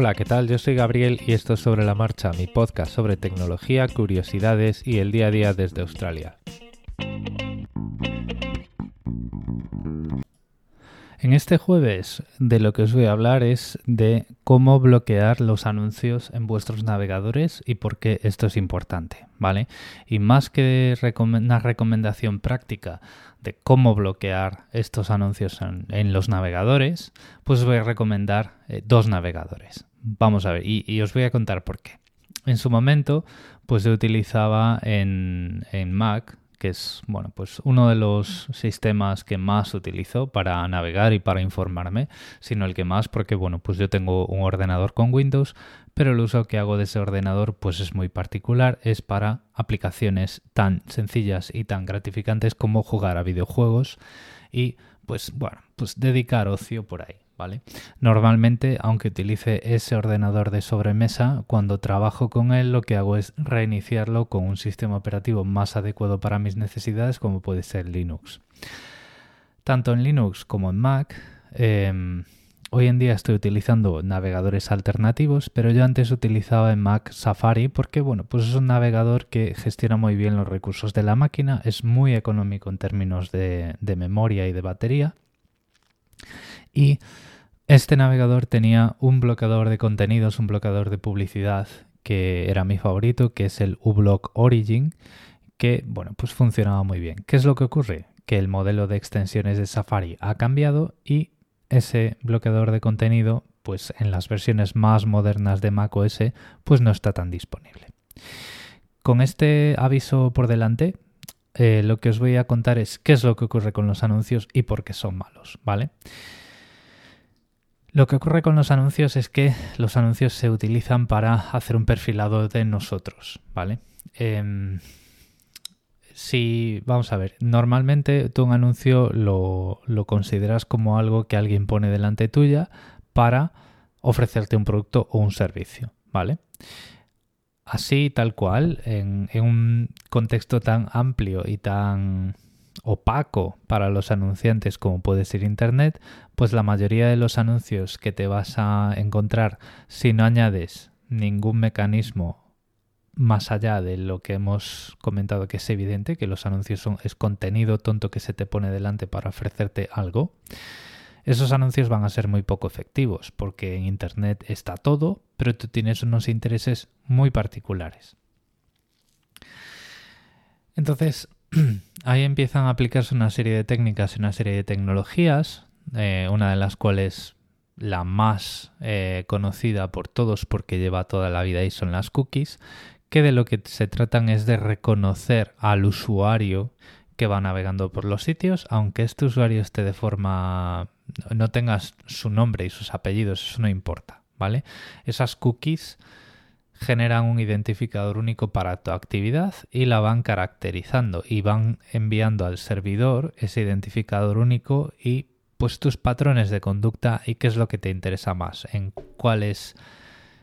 Hola, ¿qué tal? Yo soy Gabriel y esto es Sobre la Marcha, mi podcast sobre tecnología, curiosidades y el día a día desde Australia. En este jueves de lo que os voy a hablar es de cómo bloquear los anuncios en vuestros navegadores y por qué esto es importante, ¿vale? Y más que una recomendación práctica de cómo bloquear estos anuncios en, los navegadores, pues os voy a recomendar eh, dos navegadores. Vamos a ver, y, os voy a contar por qué. En su momento, pues yo utilizaba en, en Mac que es bueno, pues uno de los sistemas que más utilizo para navegar y para informarme, sino el que más porque bueno, pues yo tengo un ordenador con Windows, pero el uso que hago de ese ordenador pues es muy particular, es para aplicaciones tan sencillas y tan gratificantes como jugar a videojuegos y pues bueno, pues dedicar ocio por ahí. Normalmente, aunque utilice ese ordenador de sobremesa, cuando trabajo con él lo que hago es reiniciarlo con un sistema operativo más adecuado para mis necesidades como puede ser Linux. Tanto en Linux como en Mac, em, hoy en día estoy utilizando navegadores alternativos, pero yo antes utilizaba en Mac Safari porque bueno, pues es un navegador que gestiona muy bien los recursos de la máquina, es muy económico en términos de, de memoria y de batería y este navegador tenía un bloqueador de contenidos, un bloqueador de publicidad que era mi favorito, que es el uBlock Origin, que bueno, pues funcionaba muy bien. ¿Qué es lo que ocurre? Que el modelo de extensiones de Safari ha cambiado y ese bloqueador de contenido, pues en las versiones más modernas de macOS, pues no está tan disponible. Con este aviso por delante, eh, lo que os voy a contar es qué es lo que ocurre con los anuncios y por qué son malos, ¿vale? Lo que ocurre con los anuncios es que los anuncios se utilizan para hacer un perfilado de nosotros, ¿vale? Em, si, vamos a ver, normalmente tú un anuncio lo, lo, consideras como algo que alguien pone delante tuya para ofrecerte un producto o un servicio, ¿vale? Así, tal cual, en, en un contexto tan amplio y tan opaco para los anunciantes como puede ser Internet, pues la mayoría de los anuncios que te vas a encontrar si no añades ningún mecanismo más allá de lo que hemos comentado que es evidente, que los anuncios son es contenido tonto que se te pone delante para ofrecerte algo, esos anuncios van a ser muy poco efectivos porque en Internet está todo, pero tú tienes unos intereses muy particulares. Entonces, ahí empiezan a aplicarse una serie de técnicas y una serie de tecnologías, eh, una de las cuales la más eh, conocida por todos porque lleva toda la vida ahí son las cookies, que de lo que se tratan es de reconocer al usuario que va navegando por los sitios, aunque este usuario esté de forma no tengas su nombre y sus apellidos, eso no importa, ¿vale? Esas cookies generan un identificador único para tu actividad y la van caracterizando y van enviando al servidor ese identificador único y pues tus patrones de conducta y qué es lo que te interesa más, en cuáles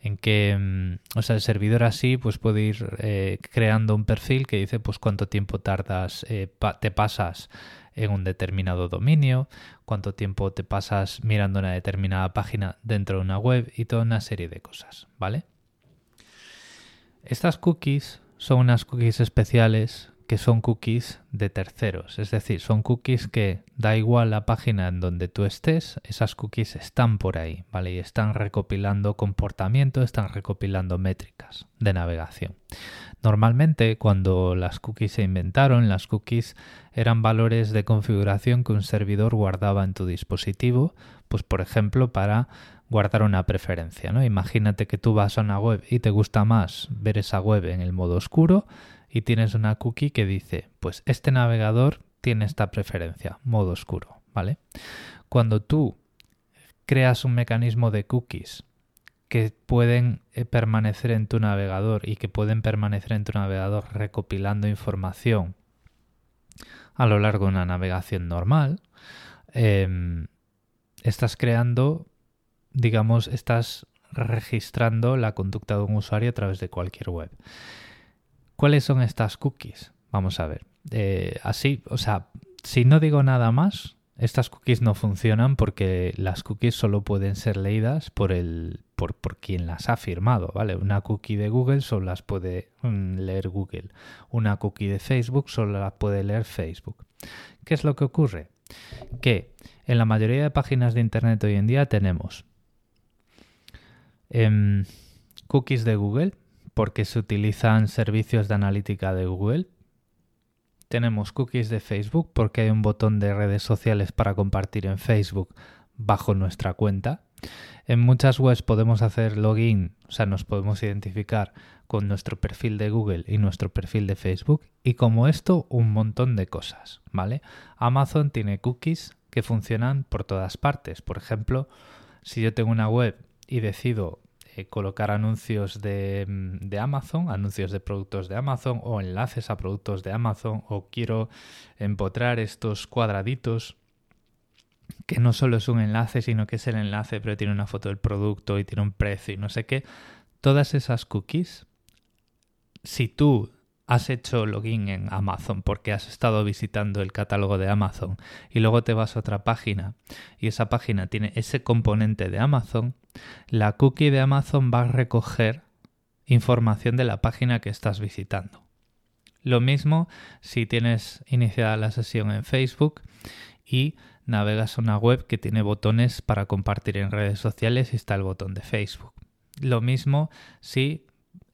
en que, mm, o sea, el servidor así pues puede ir eh, creando un perfil que dice pues cuánto tiempo tardas, eh, te pasas en un determinado dominio, cuánto tiempo te pasas mirando una determinada página dentro de una web y toda una serie de cosas, ¿vale? Estas cookies son unas cookies especiales que son cookies de terceros, es decir, son cookies que da igual la página en donde tú estés, esas cookies están por ahí, ¿vale? Y están recopilando comportamiento, están recopilando métricas de navegación. Normalmente, cuando las cookies se inventaron, las cookies eran valores de configuración que un servidor guardaba en tu dispositivo, pues por ejemplo, para guardar una preferencia. ¿no? Imagínate que tú vas a una web y te gusta más ver esa web en el modo oscuro y tienes una cookie que dice, pues este navegador tiene esta preferencia, modo oscuro, ¿vale? Cuando tú creas un mecanismo de cookies que pueden eh, permanecer en tu navegador y que pueden permanecer en tu navegador recopilando información a lo largo de una navegación normal, em, estás creando digamos, estás registrando la conducta de un usuario a través de cualquier web. ¿Cuáles son estas cookies? Vamos a ver. Eh, así, o sea, si no digo nada más, estas cookies no funcionan porque las cookies solo pueden ser leídas por el por, por, quien las ha firmado, ¿vale? Una cookie de Google solo las puede mm, leer Google. Una cookie de Facebook solo las puede leer Facebook. ¿Qué es lo que ocurre? Que en la mayoría de páginas de Internet hoy en día tenemos em, cookies de Google porque se utilizan servicios de analítica de Google tenemos cookies de Facebook porque hay un botón de redes sociales para compartir en Facebook bajo nuestra cuenta. En muchas webs podemos hacer login, o sea, nos podemos identificar con nuestro perfil de Google y nuestro perfil de Facebook. Y como esto, un montón de cosas, ¿vale? Amazon tiene cookies que funcionan por todas partes. Por ejemplo, si yo tengo una web y decido eh, colocar anuncios mm, de, Amazon, anuncios de productos de Amazon o enlaces a productos de Amazon o quiero empotrar estos cuadraditos que no solo es un enlace, sino que es el enlace, pero tiene una foto del producto y tiene un precio y no sé qué. Todas esas cookies, si tú has hecho login en Amazon porque has estado visitando el catálogo de Amazon y luego te vas a otra página y esa página tiene ese componente de Amazon, la cookie de Amazon va a recoger información de la página que estás visitando. Lo mismo si tienes iniciada la sesión en Facebook y navegas a una web que tiene botones para compartir en redes sociales y está el botón de Facebook. Lo mismo si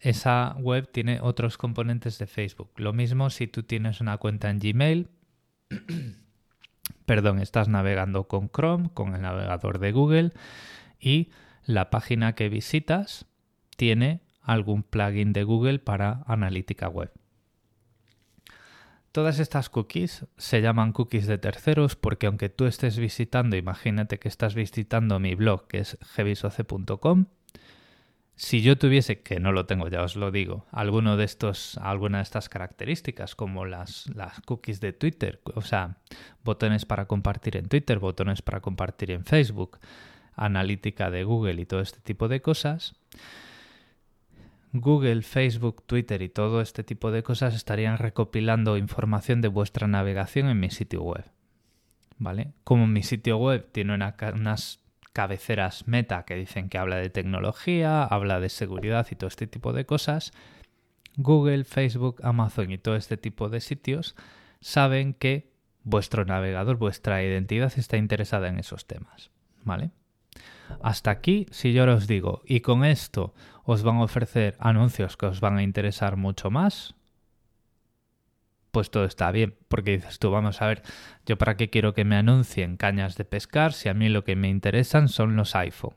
esa web tiene otros componentes de Facebook. Lo mismo si tú tienes una cuenta en Gmail, perdón, estás navegando con Chrome, con el navegador de Google y la página que visitas tiene algún plugin de Google para analítica web. Todas estas cookies se llaman cookies de terceros porque aunque tú estés visitando, imagínate que estás visitando mi blog que es gevisoce.com, si yo tuviese, que no lo tengo, ya os lo digo, alguno de estos, alguna de estas características, como las, las cookies de Twitter, o sea, botones para compartir en Twitter, botones para compartir en Facebook, analítica de Google y todo este tipo de cosas, Google, Facebook, Twitter y todo este tipo de cosas estarían recopilando información de vuestra navegación en mi sitio web. ¿Vale? Como mi sitio web tiene unas cabeceras meta que dicen que habla de tecnología, habla de seguridad y todo este tipo de cosas, Google, Facebook, Amazon y todo este tipo de sitios saben que vuestro navegador, vuestra identidad está interesada en esos temas. ¿Vale? Hasta aquí, si yo os digo, y con esto os van a ofrecer anuncios que os van a interesar mucho más, pues todo está bien, porque dices tú, vamos a ver, yo para qué quiero que me anuncien cañas de pescar si a mí lo que me interesan son los iPhone.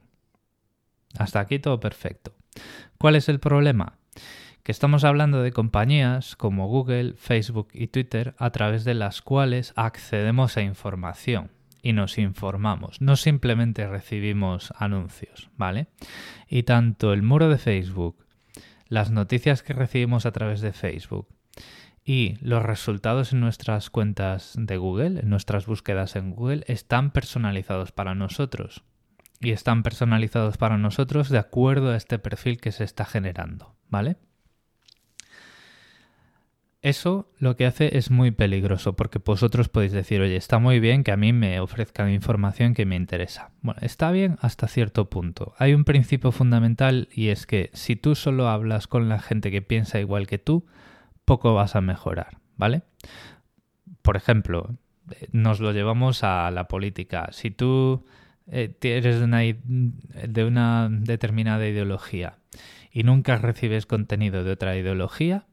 Hasta aquí todo perfecto. ¿Cuál es el problema? Que estamos hablando de compañías como Google, Facebook y Twitter a través de las cuales accedemos a información y nos informamos, no simplemente recibimos anuncios, ¿vale? Y tanto el muro de Facebook, las noticias que recibimos a través de Facebook, y los resultados en nuestras cuentas de Google, en nuestras búsquedas en Google, están personalizados para nosotros. Y están personalizados para nosotros de acuerdo a este perfil que se está generando, ¿vale? Eso lo que hace es muy peligroso porque vosotros podéis decir, oye, está muy bien que a mí me ofrezcan información que me interesa. Bueno, está bien hasta cierto punto. Hay un principio fundamental y es que si tú solo hablas con la gente que piensa igual que tú, poco vas a mejorar, ¿vale? Por ejemplo, nos lo llevamos a la política. Si tú eh, eres de una determinada ideología y nunca recibes contenido de otra ideología,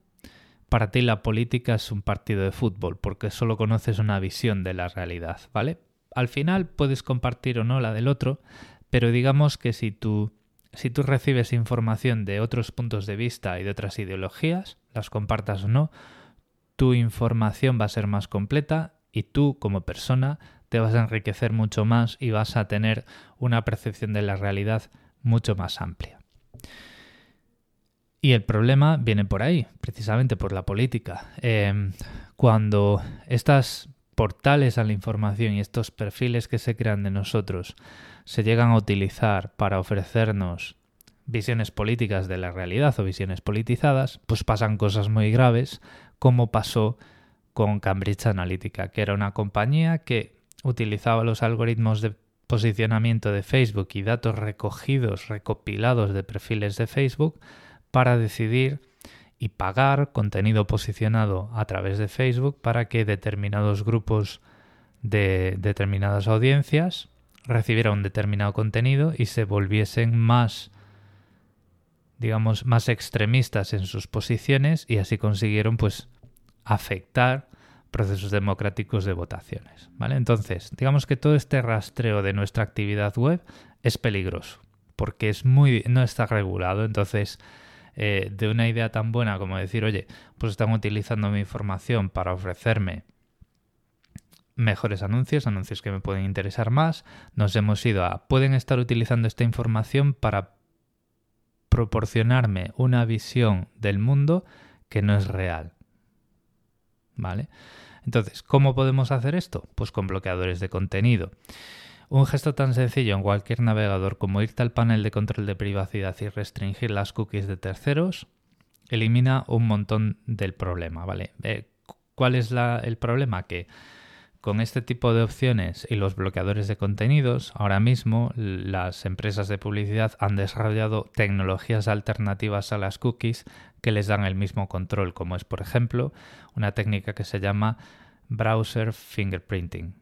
para ti la política es un partido de fútbol porque solo conoces una visión de la realidad, ¿vale? Al final puedes compartir o no la del otro, pero digamos que si tú si tú recibes información de otros puntos de vista y de otras ideologías, las compartas o no, tu información va a ser más completa y tú como persona te vas a enriquecer mucho más y vas a tener una percepción de la realidad mucho más amplia. Y el problema viene por ahí, precisamente por la política. Em, cuando estas portales a la información y estos perfiles que se crean de nosotros se llegan a utilizar para ofrecernos visiones políticas de la realidad o visiones politizadas, pues pasan cosas muy graves, como pasó con Cambridge Analytica, que era una compañía que utilizaba los algoritmos de posicionamiento de Facebook y datos recogidos, recopilados de perfiles de Facebook para decidir y pagar contenido posicionado a través de Facebook para que determinados grupos de determinadas audiencias recibieran un determinado contenido y se volviesen más digamos más extremistas en sus posiciones y así consiguieron pues afectar procesos democráticos de votaciones, ¿vale? Entonces, digamos que todo este rastreo de nuestra actividad web es peligroso porque es muy no está regulado, entonces eh, de una idea tan buena como decir, oye, pues están utilizando mi información para ofrecerme mejores anuncios, anuncios que me pueden interesar más, nos hemos ido a, pueden estar utilizando esta información para proporcionarme una visión del mundo que no es real. ¿Vale? Entonces, ¿cómo podemos hacer esto? Pues con bloqueadores de contenido. Un gesto tan sencillo en cualquier navegador como irte al panel de control de privacidad y restringir las cookies de terceros elimina un montón del problema, ¿vale? Eh, ¿Cuál es el problema? Que con este tipo de opciones y los bloqueadores de contenidos, ahora mismo las empresas de publicidad han desarrollado tecnologías alternativas a las cookies que les dan el mismo control, como es, por ejemplo, una técnica que se llama browser fingerprinting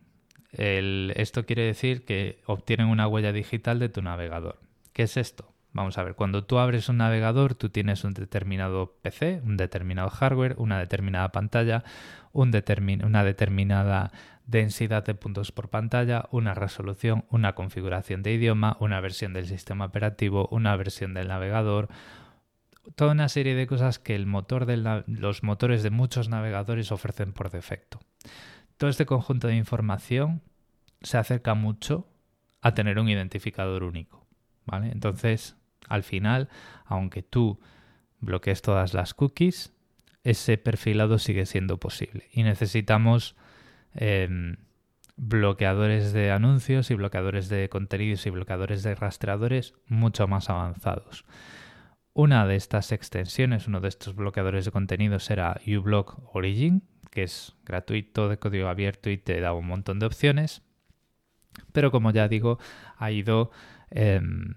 esto quiere decir que obtienen una huella digital de tu navegador. ¿Qué es esto? Vamos a ver, cuando tú abres un navegador, tú tienes un determinado PC, un determinado hardware, una determinada pantalla, una determinada densidad de puntos por pantalla, una resolución, una configuración de idioma, una versión del sistema operativo, una versión del navegador, toda una serie de cosas que los motores de muchos navegadores ofrecen por defecto todo este conjunto de información se acerca mucho a tener un identificador único. ¿vale? Entonces, al final, aunque tú bloquees todas las cookies, ese perfilado sigue siendo posible. Y necesitamos em, bloqueadores de anuncios y bloqueadores de contenidos y bloqueadores de rastreadores mucho más avanzados. Una de estas extensiones, uno de estos bloqueadores de contenidos era uBlock Origin, que es gratuito, de código abierto y te da un montón de opciones. Pero como ya digo, ha ido, em,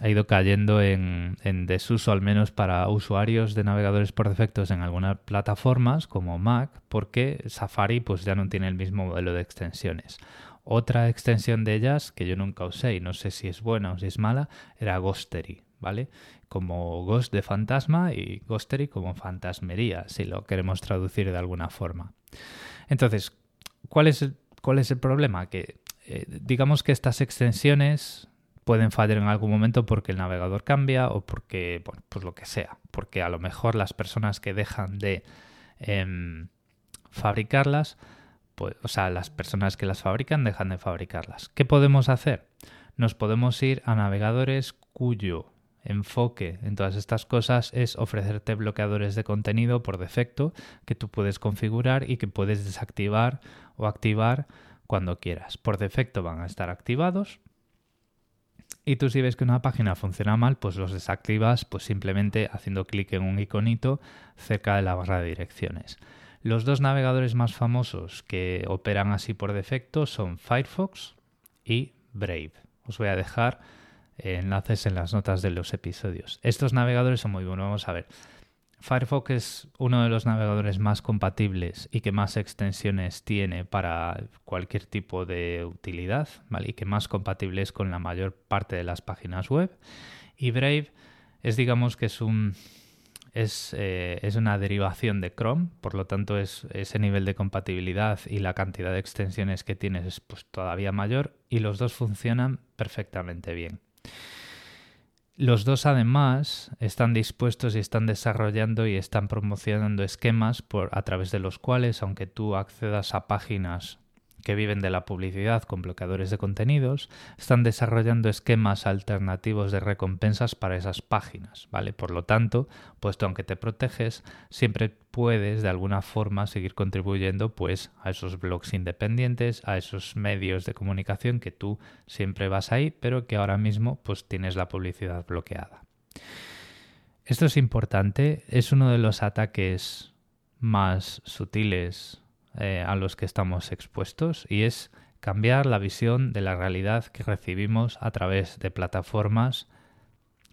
ha ido cayendo en, desuso, al menos para usuarios de navegadores por defectos en algunas plataformas como Mac, porque Safari pues, ya no tiene el mismo modelo de extensiones. Otra extensión de ellas que yo nunca usé y no sé si es buena o si es mala era Ghostery, ¿vale? como Ghost de fantasma y Ghostery como fantasmería, si lo queremos traducir de alguna forma. Entonces, ¿cuál es el, problema? Que eh, digamos que estas extensiones pueden fallar en algún momento porque el navegador cambia o porque, bueno, pues lo que sea, porque a lo mejor las personas que dejan de em, fabricarlas, pues, o sea, las personas que las fabrican dejan de fabricarlas. ¿Qué podemos hacer? Nos podemos ir a navegadores cuyo enfoque en todas estas cosas es ofrecerte bloqueadores de contenido por defecto que tú puedes configurar y que puedes desactivar o activar cuando quieras. Por defecto van a estar activados y tú si ves que una página funciona mal, pues los desactivas pues simplemente haciendo clic en un iconito cerca de la barra de direcciones. Los dos navegadores más famosos que operan así por defecto son Firefox y Brave. Os voy a dejar enlaces en las notas de los episodios. Estos navegadores son muy buenos. Vamos a ver. Firefox es uno de los navegadores más compatibles y que más extensiones tiene para cualquier tipo de utilidad, ¿vale? Y que más compatible es con la mayor parte de las páginas web. Y Brave es, digamos, que es un es, eh, es, una derivación de Chrome, por lo tanto es, ese nivel de compatibilidad y la cantidad de extensiones que tienes es pues, todavía mayor y los dos funcionan perfectamente bien. Los dos además están dispuestos y están desarrollando y están promocionando esquemas por, a través de los cuales, aunque tú accedas a páginas que viven de la publicidad con bloqueadores de contenidos, están desarrollando esquemas alternativos de recompensas para esas páginas, ¿vale? Por lo tanto, puesto aunque te proteges, siempre puedes de alguna forma seguir contribuyendo pues a esos blogs independientes, a esos medios de comunicación que tú siempre vas ahí, pero que ahora mismo pues tienes la publicidad bloqueada. Esto es importante, es uno de los ataques más sutiles eh, a los que estamos expuestos y es cambiar la visión de la realidad que recibimos a través de plataformas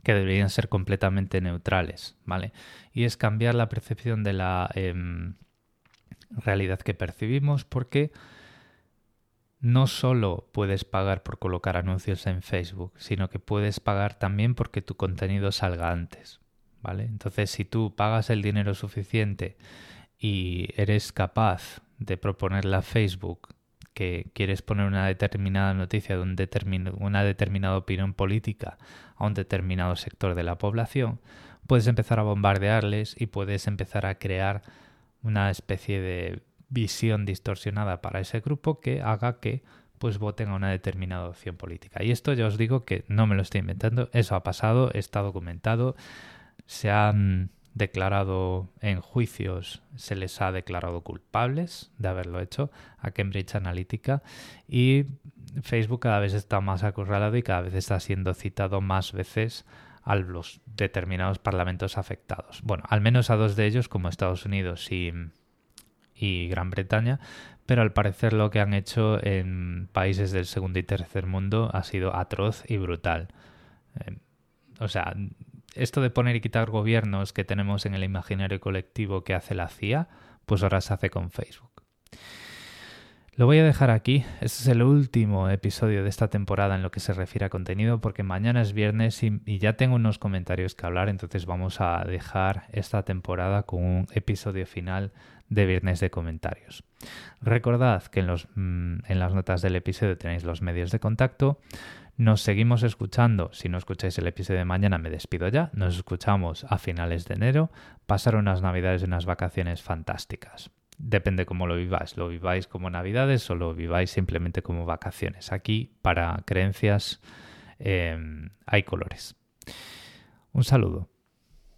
que deberían ser completamente neutrales, ¿vale? Y es cambiar la percepción de la em, realidad que percibimos porque no solo puedes pagar por colocar anuncios en Facebook, sino que puedes pagar también porque tu contenido salga antes, ¿vale? Entonces, si tú pagas el dinero suficiente y eres capaz de proponerle a Facebook que quieres poner una determinada noticia de un una determinada opinión política a un determinado sector de la población, puedes empezar a bombardearles y puedes empezar a crear una especie de visión distorsionada para ese grupo que haga que pues voten a una determinada opción política. Y esto ya os digo que no me lo estoy inventando, eso ha pasado, está documentado, se han declarado en juicios, se les ha declarado culpables de haberlo hecho a Cambridge Analytica y Facebook cada vez está más acorralado y cada vez está siendo citado más veces a los determinados parlamentos afectados. Bueno, al menos a dos de ellos como Estados Unidos y, y Gran Bretaña, pero al parecer lo que han hecho en países del segundo y tercer mundo ha sido atroz y brutal. Eh, o sea, esto de poner y quitar gobiernos que tenemos en el imaginario colectivo que hace la CIA, pues ahora se hace con Facebook. Lo voy a dejar aquí. Este es el último episodio de esta temporada en lo que se refiere a contenido porque mañana es viernes y, ya tengo unos comentarios que hablar, entonces vamos a dejar esta temporada con un episodio final de viernes de comentarios. Recordad que en, los, mm, en las notas del episodio tenéis los medios de contacto. Nos seguimos escuchando. Si no escucháis el episodio de mañana, me despido ya. Nos escuchamos a finales de enero. Pasar unas navidades y unas vacaciones fantásticas. Depende cómo lo viváis. ¿Lo viváis como navidades o lo viváis simplemente como vacaciones? Aquí, para creencias, em, hay colores. Un saludo.